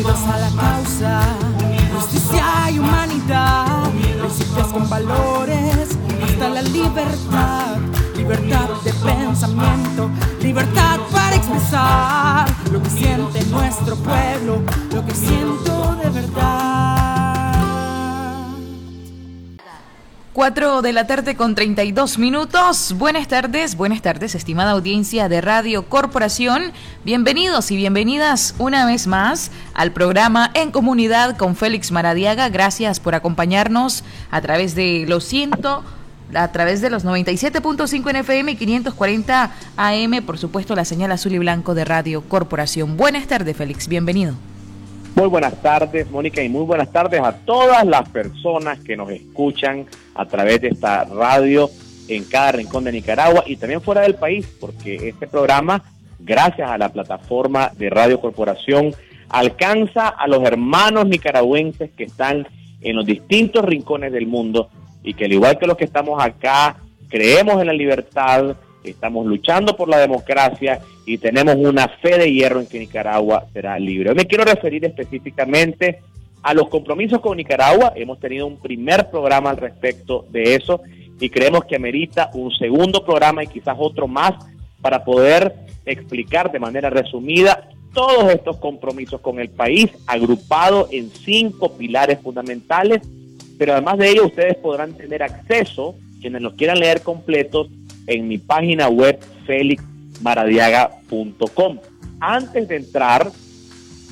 Unidos a la causa, justicia y humanidad, principios con valores, hasta la libertad, libertad de pensamiento, libertad para expresar lo que siente nuestro pueblo, lo que siento de verdad. 4 de la tarde con 32 minutos. Buenas tardes, buenas tardes, estimada audiencia de Radio Corporación. Bienvenidos y bienvenidas una vez más al programa En Comunidad con Félix Maradiaga. Gracias por acompañarnos a través de los ciento a través de los 97.5 en FM y 540 AM, por supuesto, la señal azul y blanco de Radio Corporación. Buenas tardes, Félix, bienvenido. Muy buenas tardes, Mónica, y muy buenas tardes a todas las personas que nos escuchan a través de esta radio en cada rincón de Nicaragua y también fuera del país, porque este programa, gracias a la plataforma de Radio Corporación, alcanza a los hermanos nicaragüenses que están en los distintos rincones del mundo y que al igual que los que estamos acá, creemos en la libertad, estamos luchando por la democracia y tenemos una fe de hierro en que Nicaragua será libre. Me quiero referir específicamente a los compromisos con Nicaragua. Hemos tenido un primer programa al respecto de eso y creemos que amerita un segundo programa y quizás otro más para poder explicar de manera resumida todos estos compromisos con el país, agrupados en cinco pilares fundamentales, pero además de ello ustedes podrán tener acceso, quienes los quieran leer completos, en mi página web felixmaradiaga.com. Antes de entrar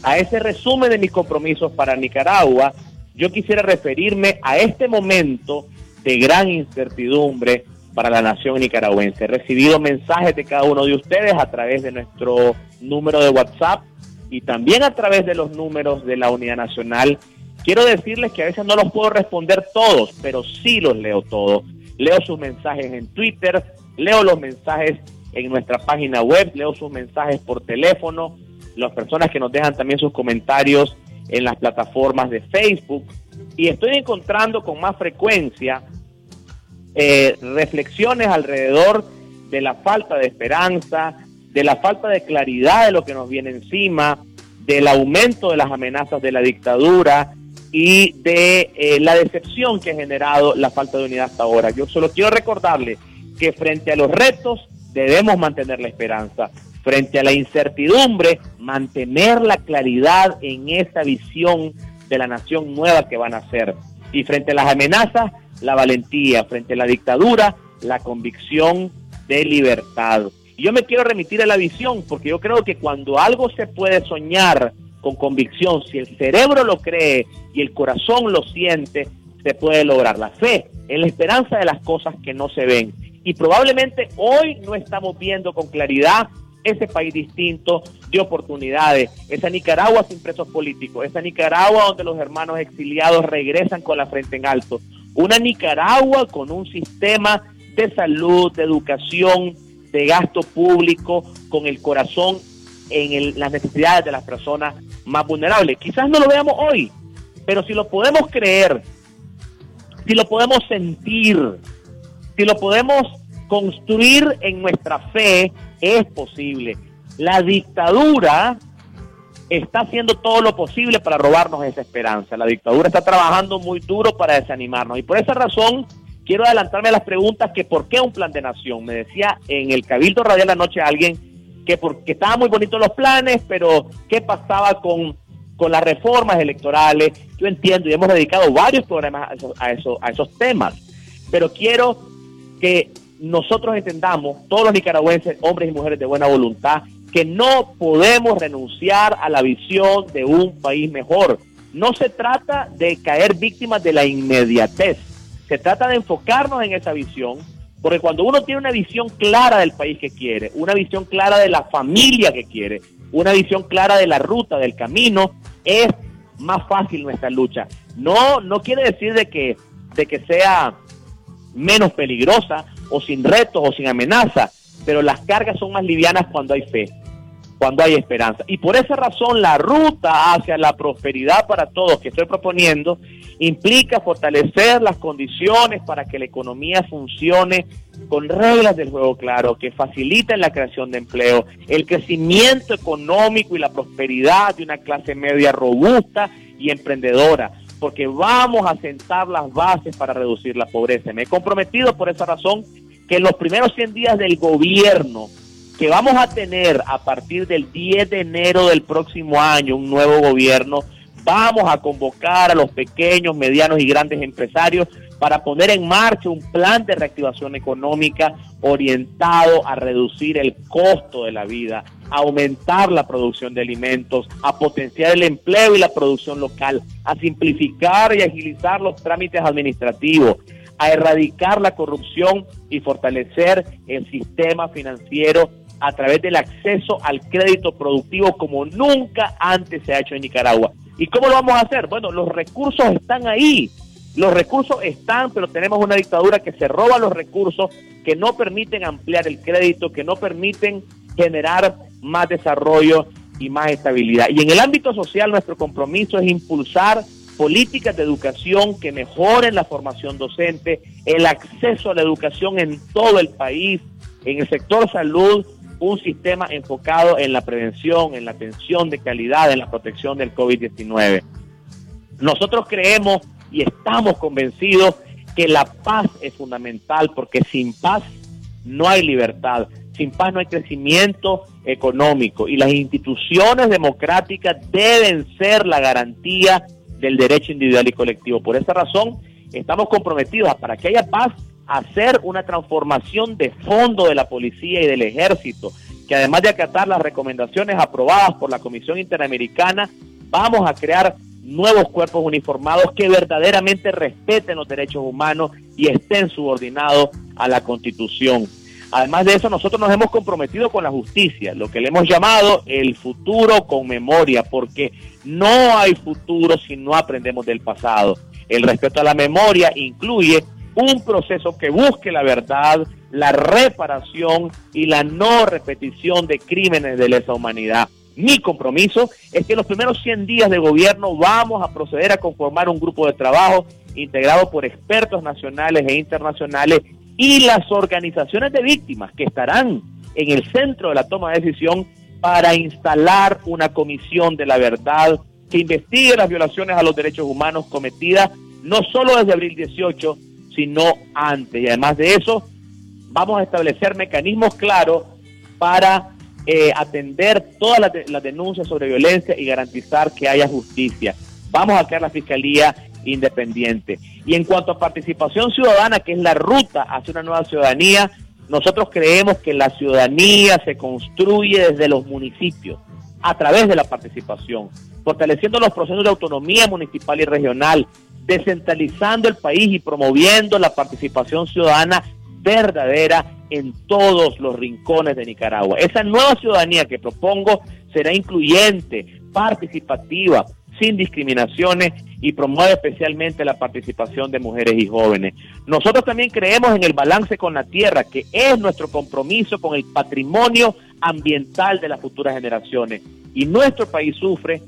a ese resumen de mis compromisos para Nicaragua, yo quisiera referirme a este momento de gran incertidumbre para la nación nicaragüense. He recibido mensajes de cada uno de ustedes a través de nuestro número de WhatsApp y también a través de los números de la Unidad Nacional. Quiero decirles que a veces no los puedo responder todos, pero sí los leo todos. Leo sus mensajes en Twitter, leo los mensajes en nuestra página web, leo sus mensajes por teléfono, las personas que nos dejan también sus comentarios en las plataformas de Facebook y estoy encontrando con más frecuencia eh, reflexiones alrededor de la falta de esperanza, de la falta de claridad de lo que nos viene encima, del aumento de las amenazas de la dictadura y de eh, la decepción que ha generado la falta de unidad hasta ahora. Yo solo quiero recordarle que frente a los retos debemos mantener la esperanza, frente a la incertidumbre, mantener la claridad en esa visión de la nación nueva que van a ser. Y frente a las amenazas, la valentía, frente a la dictadura, la convicción de libertad. Yo me quiero remitir a la visión, porque yo creo que cuando algo se puede soñar con convicción, si el cerebro lo cree y el corazón lo siente, se puede lograr. La fe es la esperanza de las cosas que no se ven. Y probablemente hoy no estamos viendo con claridad ese país distinto de oportunidades, esa Nicaragua sin presos políticos, esa Nicaragua donde los hermanos exiliados regresan con la frente en alto, una Nicaragua con un sistema de salud, de educación, de gasto público, con el corazón en las necesidades de las personas más vulnerables. Quizás no lo veamos hoy, pero si lo podemos creer, si lo podemos sentir, si lo podemos construir en nuestra fe, es posible. La dictadura está haciendo todo lo posible para robarnos esa esperanza. La dictadura está trabajando muy duro para desanimarnos. Y por esa razón quiero adelantarme a las preguntas que por qué un plan de nación. Me decía en el Cabildo Radial anoche alguien que porque estaban muy bonitos los planes, pero ¿qué pasaba con, con las reformas electorales? Yo entiendo y hemos dedicado varios programas a, a esos temas, pero quiero que nosotros entendamos, todos los nicaragüenses, hombres y mujeres de buena voluntad, que no podemos renunciar a la visión de un país mejor. No se trata de caer víctimas de la inmediatez, se trata de enfocarnos en esa visión, porque cuando uno tiene una visión clara del país que quiere, una visión clara de la familia que quiere, una visión clara de la ruta, del camino, es más fácil nuestra lucha. No, no quiere decir de que, de que sea menos peligrosa o sin retos o sin amenaza, pero las cargas son más livianas cuando hay fe. cuando hay esperanza. Y por esa razón la ruta hacia la prosperidad para todos que estoy proponiendo implica fortalecer las condiciones para que la economía funcione con reglas del juego claro, que faciliten la creación de empleo, el crecimiento económico y la prosperidad de una clase media robusta y emprendedora, porque vamos a sentar las bases para reducir la pobreza. Me he comprometido por esa razón que en los primeros 100 días del gobierno que vamos a tener a partir del 10 de enero del próximo año un nuevo gobierno, vamos a convocar a los pequeños, medianos y grandes empresarios para poner en marcha un plan de reactivación económica orientado a reducir el costo de la vida, a aumentar la producción de alimentos, a potenciar el empleo y la producción local, a simplificar y agilizar los trámites administrativos, a erradicar la corrupción y fortalecer el sistema financiero a través del acceso al crédito productivo como nunca antes se ha hecho en Nicaragua. ¿Y cómo lo vamos a hacer? Bueno, los recursos están ahí. Los recursos están, pero tenemos una dictadura que se roba los recursos, que no permiten ampliar el crédito, que no permiten generar más desarrollo y más estabilidad. Y en el ámbito social nuestro compromiso es impulsar políticas de educación que mejoren la formación docente, el acceso a la educación en todo el país, en el sector salud, un sistema enfocado en la prevención, en la atención de calidad, en la protección del COVID-19. Nosotros creemos y estamos convencidos que la paz es fundamental porque sin paz no hay libertad, sin paz no hay crecimiento económico y las instituciones democráticas deben ser la garantía del derecho individual y colectivo. Por esa razón estamos comprometidos a, para que haya paz hacer una transformación de fondo de la policía y del ejército, que además de acatar las recomendaciones aprobadas por la Comisión Interamericana, vamos a crear nuevos cuerpos uniformados que verdaderamente respeten los derechos humanos y estén subordinados a la Constitución. Además de eso, nosotros nos hemos comprometido con la justicia, lo que le hemos llamado el futuro con memoria, porque no hay futuro si no aprendemos del pasado. El respeto a la memoria incluye un proceso que busque la verdad, la reparación y la no repetición de crímenes de lesa humanidad. Mi compromiso es que en los primeros 100 días de gobierno vamos a proceder a conformar un grupo de trabajo integrado por expertos nacionales e internacionales y las organizaciones de víctimas que estarán en el centro de la toma de decisión para instalar una comisión de la verdad que investigue las violaciones a los derechos humanos cometidas no solo desde abril 18, sino antes. Y además de eso, vamos a establecer mecanismos claros para eh, atender todas las, denuncias sobre violencia y garantizar que haya justicia. Vamos a crear la Fiscalía Independiente. Y en cuanto a participación ciudadana, que es la ruta hacia una nueva ciudadanía, nosotros creemos que la ciudadanía se construye desde los municipios, a través de la participación, fortaleciendo los procesos de autonomía municipal y regional, descentralizando el país y promoviendo la participación ciudadana verdadera en todos los rincones de Nicaragua. Esa nueva ciudadanía que propongo será incluyente, participativa, sin discriminaciones y promueve especialmente la participación de mujeres y jóvenes. Nosotros también creemos en el balance con la tierra, que es nuestro compromiso con el patrimonio ambiental de las futuras generaciones. Y nuestro país sufre,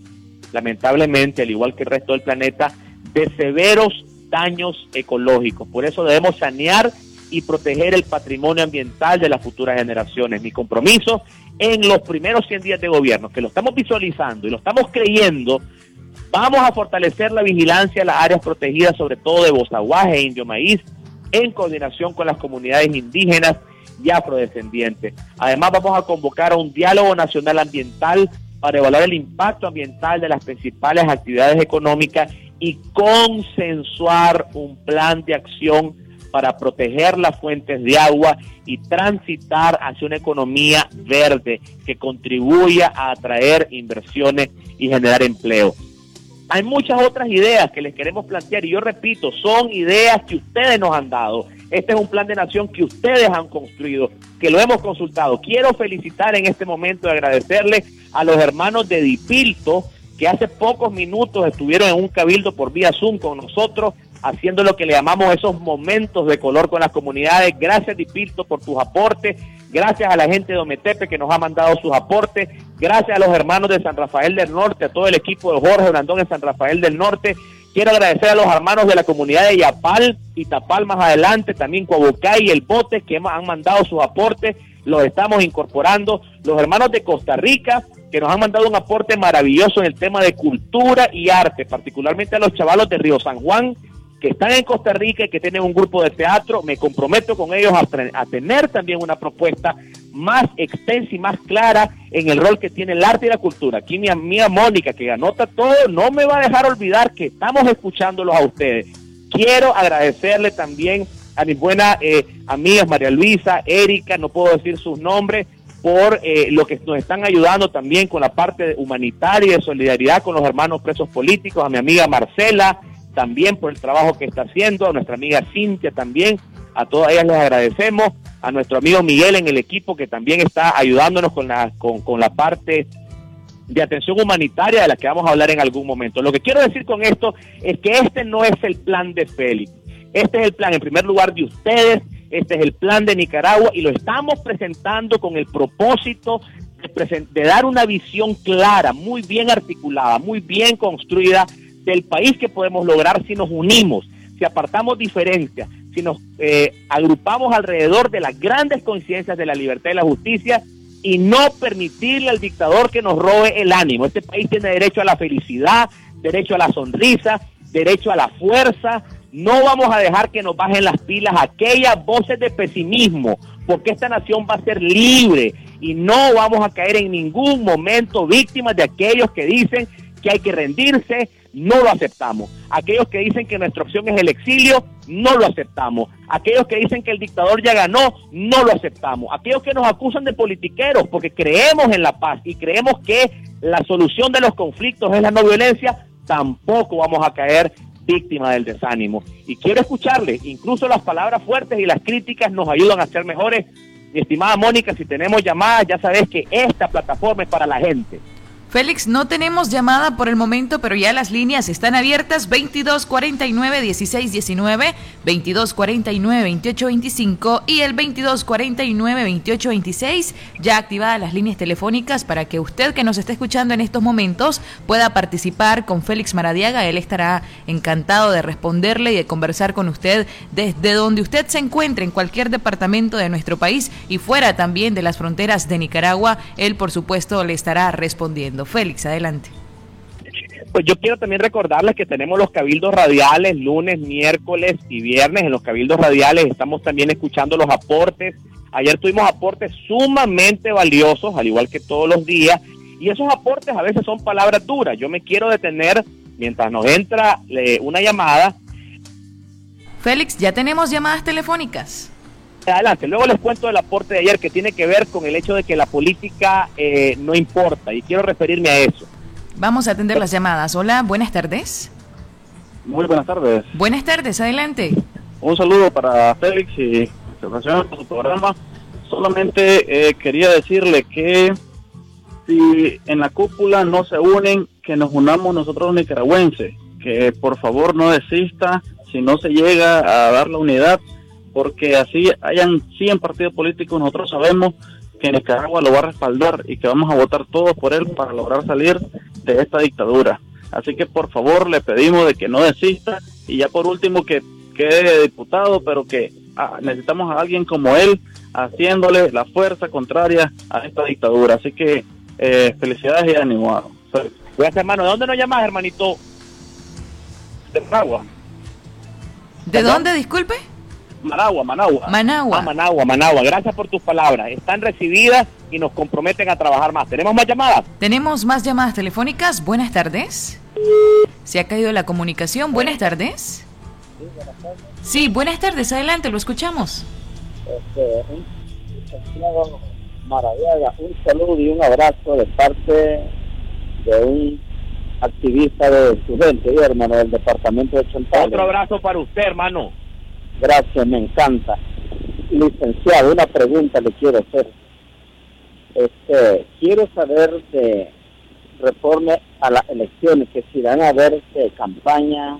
lamentablemente, al igual que el resto del planeta, de severos daños ecológicos. Por eso debemos sanear y proteger el patrimonio ambiental de las futuras generaciones. Mi compromiso en los primeros 100 días de gobierno, que lo estamos visualizando y lo estamos creyendo, vamos a fortalecer la vigilancia en las áreas protegidas, sobre todo de Bozaguaje e Indio Maíz, en coordinación con las comunidades indígenas y afrodescendientes. Además, vamos a convocar a un diálogo nacional ambiental para evaluar el impacto ambiental de las principales actividades económicas y consensuar un plan de acción para proteger las fuentes de agua y transitar hacia una economía verde que contribuya a atraer inversiones y generar empleo. Hay muchas otras ideas que les queremos plantear y yo repito, son ideas que ustedes nos han dado. Este es un plan de nación que ustedes han construido, que lo hemos consultado. Quiero felicitar en este momento y agradecerle a los hermanos de Dipilto, que hace pocos minutos estuvieron en un cabildo por vía Zoom con nosotros, haciendo lo que le llamamos esos momentos de color con las comunidades. Gracias, Dipilto, por tus aportes. gracias a la gente de Ometepe que nos ha mandado sus aportes, gracias a los hermanos de San Rafael del Norte, a todo el equipo de Jorge Brandón en San Rafael del Norte. Quiero agradecer a los hermanos de la comunidad de Yapal y Tapal más adelante, también Coabucay y El Bote que han mandado sus aportes, los estamos incorporando. Los hermanos de Costa Rica que nos han mandado un aporte maravilloso en el tema de cultura y arte, particularmente a los chavalos de Río San Juan que están en Costa Rica y que tienen un grupo de teatro, me comprometo con ellos a, tener también una propuesta más extensa y más clara en el rol que tiene el arte y la cultura. Aquí mi amiga Mónica, que anota todo, no me va a dejar olvidar que estamos escuchándolos a ustedes. Quiero agradecerle también a mis buenas eh, amigas María Luisa, Erika, no puedo decir sus nombres, por eh, lo que nos están ayudando también con la parte humanitaria y de solidaridad con los hermanos presos políticos, a mi amiga Marcela, también por el trabajo que está haciendo, a nuestra amiga Cintia también, a todas ellas les agradecemos, a nuestro amigo Miguel en el equipo que también está ayudándonos con la, con, con la parte de atención humanitaria de la que vamos a hablar en algún momento. Lo que quiero decir con esto es que este no es el plan de Félix, este es el plan en primer lugar de ustedes, este es el plan de Nicaragua y lo estamos presentando con el propósito de, de dar una visión clara, muy bien articulada, muy bien construida del país que podemos lograr si nos unimos, si apartamos diferencias, si nos eh, agrupamos alrededor de las grandes coincidencias de la libertad y la justicia y no permitirle al dictador que nos robe el ánimo. Este país tiene derecho a la felicidad, derecho a la sonrisa, derecho a la fuerza. No vamos a dejar que nos bajen las pilas aquellas voces de pesimismo, porque esta nación va a ser libre y no vamos a caer en ningún momento víctimas de aquellos que dicen que hay que rendirse, no lo aceptamos. Aquellos que dicen que nuestra opción es el exilio, no lo aceptamos. Aquellos que dicen que el dictador ya ganó, no lo aceptamos. Aquellos que nos acusan de politiqueros porque creemos en la paz y creemos que la solución de los conflictos es la no violencia, tampoco vamos a caer víctima del desánimo. Y quiero escucharle, incluso las palabras fuertes y las críticas nos ayudan a ser mejores. Mi estimada Mónica, si tenemos llamadas, ya sabes que esta plataforma es para la gente. Félix, no tenemos llamada por el momento, pero ya las líneas están abiertas 2249 1619, 2249 2825 y el 2249 2826. Ya activadas las líneas telefónicas para que usted que nos esté escuchando en estos momentos pueda participar con Félix Maradiaga. Él estará encantado de responderle y de conversar con usted desde donde usted se encuentre en cualquier departamento de nuestro país y fuera también de las fronteras de Nicaragua. Él, por supuesto, le estará respondiendo. Félix, adelante. Pues yo quiero también recordarles que tenemos los cabildos radiales lunes, miércoles y viernes. En los cabildos radiales estamos también escuchando los aportes. Ayer tuvimos aportes sumamente valiosos, al igual que todos los días. Y esos aportes a veces son palabras duras. Yo me quiero detener mientras nos entra eh, una llamada. Félix, ya tenemos llamadas telefónicas adelante. Luego les cuento el aporte de ayer que tiene que ver con el hecho de que la política eh, no importa y quiero referirme a eso. Vamos a atender las llamadas. Hola, buenas tardes. Muy buenas tardes. Buenas tardes, adelante. Un saludo para Félix y gracias por su programa. Solamente eh, quería decirle que si en la cúpula no se unen, que nos unamos nosotros los nicaragüenses, que por favor no desista si no se llega a dar la unidad porque así hayan 100 partidos políticos, nosotros sabemos que Nicaragua lo va a respaldar y que vamos a votar todos por él para lograr salir de esta dictadura. Así que por favor le pedimos de que no desista y ya por último que quede diputado, pero que ah, necesitamos a alguien como él haciéndole la fuerza contraria a esta dictadura. Así que eh, felicidades y ánimo. Gracias hermano. ¿De dónde nos llamas, hermanito? De Managua. ¿De dónde, disculpe? Managua, Managua. Managua. Ah, Managua, Managua. Gracias por tus palabras. Están recibidas y nos comprometen a trabajar más. ¿Tenemos más llamadas? Tenemos más llamadas telefónicas. Buenas tardes. Se ha caído la comunicación. Buenas tardes. Sí, buenas tardes. Adelante, lo escuchamos. Este, un, un saludo y un abrazo de parte de un activista de estudiantes, hermano, del departamento de Chantal. Otro abrazo para usted, hermano. Gracias, me encanta. Licenciado, una pregunta le quiero hacer. Este, quiero saber de reforma a las elecciones, que si van a haber este, campaña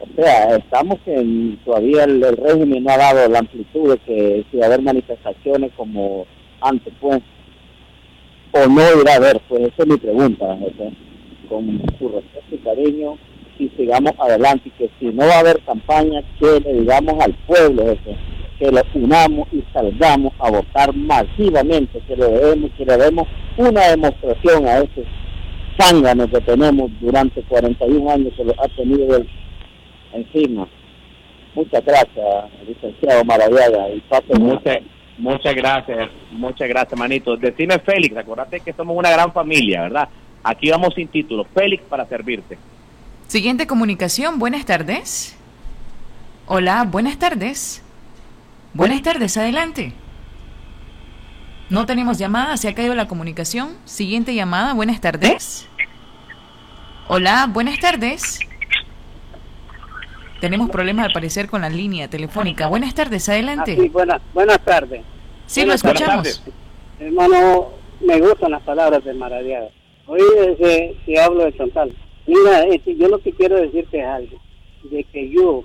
O sea, estamos en, todavía el, régimen no ha dado la amplitud de que si va a haber manifestaciones como antes, pues, o no irá a haber, pues esa es mi pregunta, con su respeto y cariño, y sigamos adelante, y que si no va a haber campaña, que le digamos al pueblo que lo unamos y salgamos a votar masivamente, que le debemos, que le demos una demostración a ese zángano que tenemos durante 41 años que lo ha tenido el encima. Muchas gracias, licenciado Maraviaga. Y muchas, muchas gracias, muchas gracias, manito. Decime, Félix, acuérdate que somos una gran familia, ¿verdad? Aquí vamos sin título. Félix, para servirte. Siguiente comunicación, buenas tardes. Hola, buenas tardes. Buenas tardes, adelante. No tenemos llamada, se ha caído la comunicación. Siguiente llamada, buenas tardes. Hola, buenas tardes. Tenemos problemas al parecer con la línea telefónica. Buenas tardes, adelante. Ah, sí, buenas, buenas tardes. Sí, lo escuchamos. Hermano, me gustan las palabras de Maradiaga. Hoy desde que hablo de Chantal. Mira, este, yo lo que quiero decirte es algo. De que yo,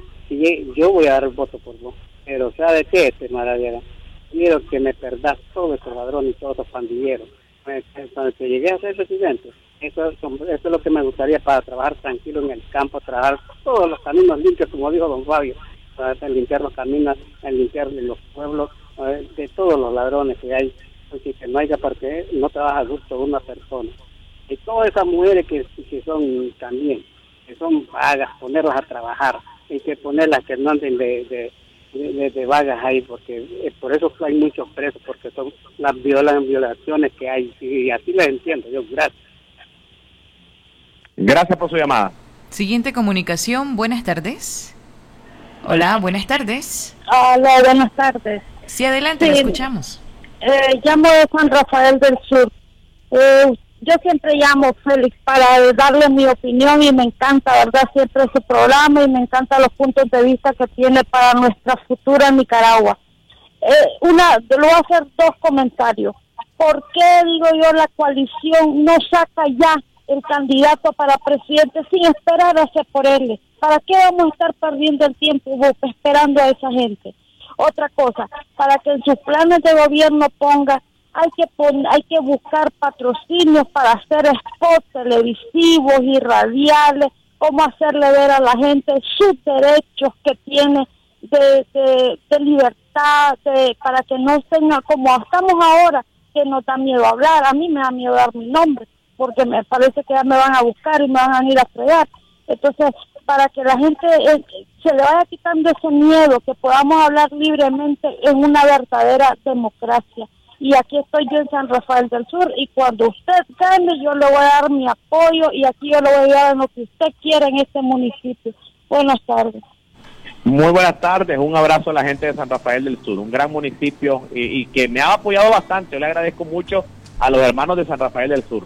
yo voy a dar el voto por vos. Pero ¿sabe qué, este Maradiaga? Quiero que me perdas todos esos ladrones y todos esos pandilleros. Cuando llegué a ser presidente, eso, es lo que me gustaría para trabajar tranquilo en el campo, trabajar todos los caminos limpios, como dijo don Fabio, para limpiar los caminos, limpiar los pueblos, de todos los ladrones que hay, porque que no haya parte, no trabaja justo una persona. Y todas esas mujeres que, que son también, que son vagas, ponerlas a trabajar, hay que ponerlas que no anden de, de, vagas ahí, porque eh, por eso hay muchos presos, porque son las violaciones que hay, y así les entiendo yo, gracias. Gracias por su llamada. Siguiente comunicación, buenas tardes. Hola, buenas tardes. Hola, buenas tardes. Sí, adelante, le escuchamos. Eh, llamo de San Rafael del Sur. Eh, yo siempre llamo Félix para darle mi opinión y me encanta, ¿verdad? Siempre su programa y me encantan los puntos de vista que tiene para nuestra futura Nicaragua. Eh, una, le voy a hacer dos comentarios. ¿Por qué, digo yo, la coalición no saca ya el candidato para presidente sin esperar a por él. ¿Para qué vamos a estar perdiendo el tiempo esperando a esa gente? Otra cosa, para que en sus planes de gobierno ponga, hay que hay que buscar patrocinios para hacer spots televisivos y radiales, cómo hacerle ver a la gente sus derechos que tiene de, de, libertad, para que no tenga como estamos ahora, que no da miedo hablar, a mí me da miedo dar mi nombre porque me parece que ya me van a buscar y me van a ir a fregar. Entonces, para que la gente eh, se le vaya quitando ese miedo, que podamos hablar libremente en una verdadera democracia. Y aquí estoy yo en San Rafael del Sur y cuando usted gane yo le voy a dar mi apoyo y aquí yo le voy a dar lo que usted quiera en este municipio. Buenas tardes. Muy buenas tardes, un abrazo a la gente de San Rafael del Sur, un gran municipio y, y que me ha apoyado bastante. Yo le agradezco mucho a los hermanos de San Rafael del Sur.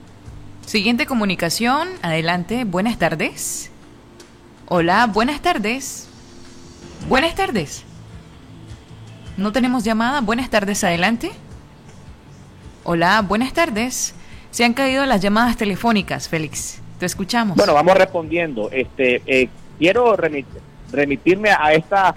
Siguiente comunicación, adelante, buenas tardes. Hola, buenas tardes. Buenas tardes. No tenemos llamada, buenas tardes, adelante. Hola, buenas tardes. Se han caído las llamadas telefónicas, Félix. Te escuchamos. Bueno, vamos respondiendo. Este, eh, quiero remitirme a esta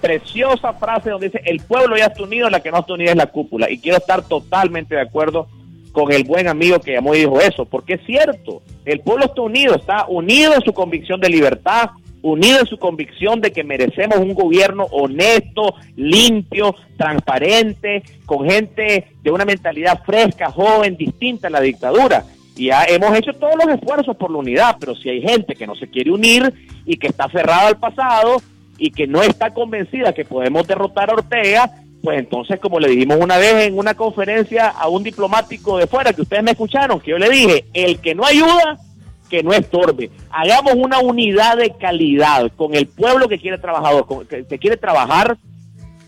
preciosa frase donde dice, el pueblo ya está unido, la que no está unida es la cúpula. Y quiero estar totalmente de acuerdo con el buen amigo que llamó y dijo eso, porque es cierto, el pueblo está unido, está unido en su convicción de libertad, unido en su convicción de que merecemos un gobierno honesto, limpio, transparente, con gente de una mentalidad fresca, joven, distinta a la dictadura. Y ya hemos hecho todos los esfuerzos por la unidad, pero si hay gente que no se quiere unir y que está cerrada al pasado y que no está convencida que podemos derrotar a Ortega, pues entonces, como le dijimos una vez en una conferencia a un diplomático de fuera, que ustedes me escucharon, que yo le dije, el que no ayuda, que no estorbe. Hagamos una unidad de calidad con el pueblo que quiere trabajar, que, quiere trabajar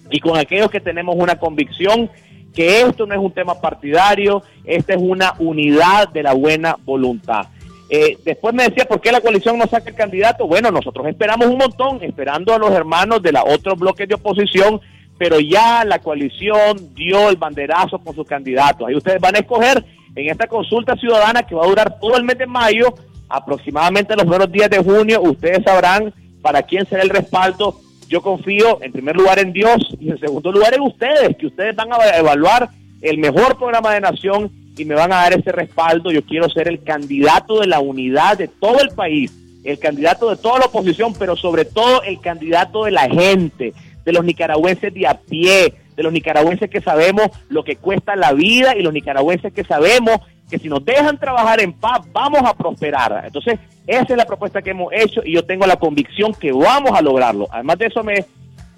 y con aquellos que tenemos una convicción que esto no es un tema partidario, esta es una unidad de la buena voluntad. Eh, después me decía, ¿por qué la coalición no saca el candidato? Bueno, nosotros esperamos un montón, esperando a los hermanos de los otros bloques de oposición pero ya la coalición dio el banderazo con sus candidatos. Ahí ustedes van a escoger en esta consulta ciudadana que va a durar todo el mes de mayo, aproximadamente los primeros días de junio, ustedes sabrán para quién será el respaldo. Yo confío en primer lugar en Dios y en segundo lugar en ustedes, que ustedes van a evaluar el mejor programa de nación y me van a dar ese respaldo. Yo quiero ser el candidato de la unidad de todo el país, el candidato de toda la oposición, pero sobre todo el candidato de la gente, de los nicaragüenses de a pie, de los nicaragüenses que sabemos lo que cuesta la vida y los nicaragüenses que sabemos que si nos dejan trabajar en paz vamos a prosperar. Entonces, esa es la propuesta que hemos hecho y yo tengo la convicción que vamos a lograrlo. Además de eso, me,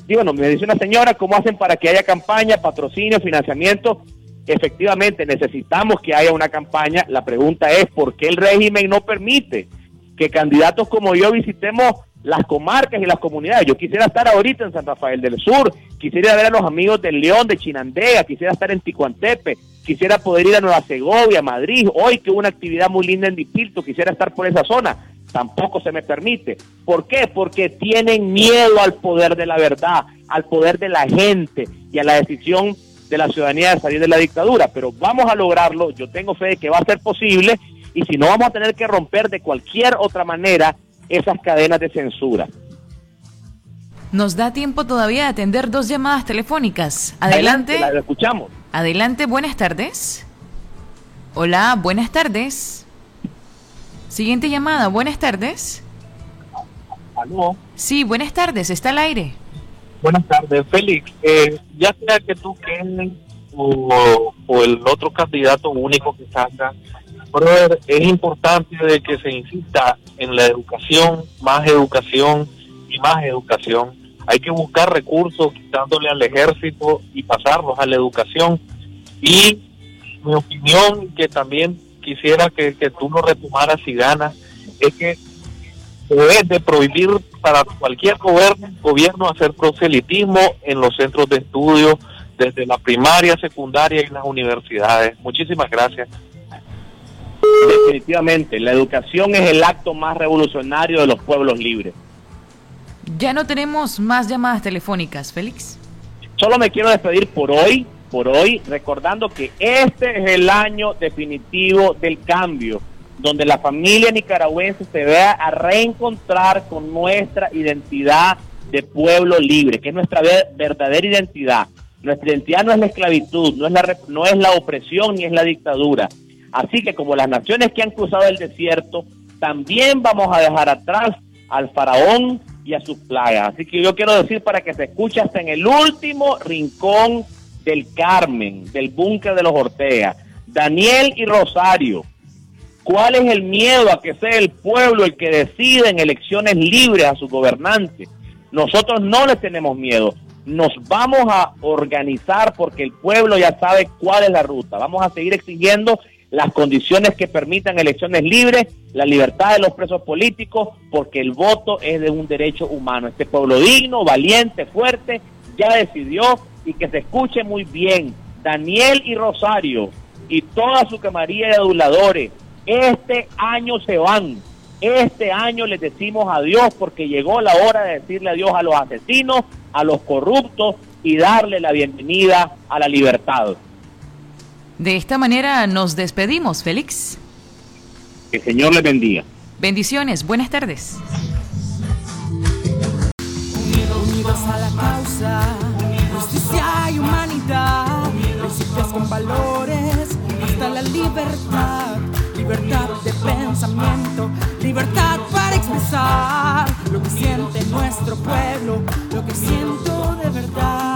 digo, no, me dice una señora, ¿cómo hacen para que haya campaña, patrocinio, financiamiento? Efectivamente, necesitamos que haya una campaña. La pregunta es, ¿por qué el régimen no permite que candidatos como yo visitemos las comarcas y las comunidades. Yo quisiera estar ahorita en San Rafael del Sur, quisiera ver a los amigos del León, de Chinandega, quisiera estar en Ticuantepe, quisiera poder ir a Nueva Segovia, Madrid, hoy que hubo una actividad muy linda en Dipilto, quisiera estar por esa zona. Tampoco se me permite. ¿Por qué? Porque tienen miedo al poder de la verdad, al poder de la gente y a la decisión de la ciudadanía de salir de la dictadura. Pero vamos a lograrlo, yo tengo fe de que va a ser posible y si no vamos a tener que romper de cualquier otra manera esas cadenas de censura. Nos da tiempo todavía de atender dos llamadas telefónicas. Adelante. la escuchamos. Adelante, buenas tardes. Hola, buenas tardes. Siguiente llamada, buenas tardes. ¿Aló? Sí, buenas tardes, está al aire. Buenas tardes, Félix. Eh, ya sea que tú quedes o, o, el otro candidato único que salga, es importante de que se insista en la educación, más educación y más educación. Hay que buscar recursos quitándole al ejército y pasarlos a la educación. Y mi opinión, que también quisiera que, tú lo retomaras si ganas, es que debes de prohibir para cualquier gobierno, gobierno hacer proselitismo en los centros de estudio, desde la primaria, secundaria y las universidades. Muchísimas gracias. Definitivamente, la educación es el acto más revolucionario de los pueblos libres. Ya no tenemos más llamadas telefónicas, Félix. Solo me quiero despedir por hoy, por hoy, recordando que este es el año definitivo del cambio, donde la familia nicaragüense se vea a reencontrar con nuestra identidad de pueblo libre, que es nuestra verdadera identidad. Nuestra identidad no es la esclavitud, no es la, no es la opresión ni es la dictadura. Así que como las naciones que han cruzado el desierto, también vamos a dejar atrás al faraón y a sus plagas. Así que yo quiero decir para que se escuche hasta en el último rincón del Carmen, del búnker de los Ortega, Daniel y Rosario, ¿cuál es el miedo a que sea el pueblo el que decida en elecciones libres a sus gobernantes? Nosotros no les tenemos miedo, nos vamos a organizar porque el pueblo ya sabe cuál es la ruta. Vamos a seguir exigiendo las condiciones que permitan elecciones libres, la libertad de los presos políticos, porque el voto es de un derecho humano. Este pueblo digno, valiente, fuerte, ya decidió y que se escuche muy bien. Daniel y Rosario y toda su camarilla de aduladores, este año se van. Este año les decimos adiós porque llegó la hora de decirle adiós a los asesinos, a los corruptos y darle la bienvenida a la libertad. De esta manera nos despedimos, Félix. Que el Señor le bendiga. Bendiciones, buenas tardes. Unidos a la causa, justicia y humanidad, principios con valores, hasta la libertad, libertad de pensamiento, libertad para expresar lo que siente nuestro pueblo, lo que siento de verdad.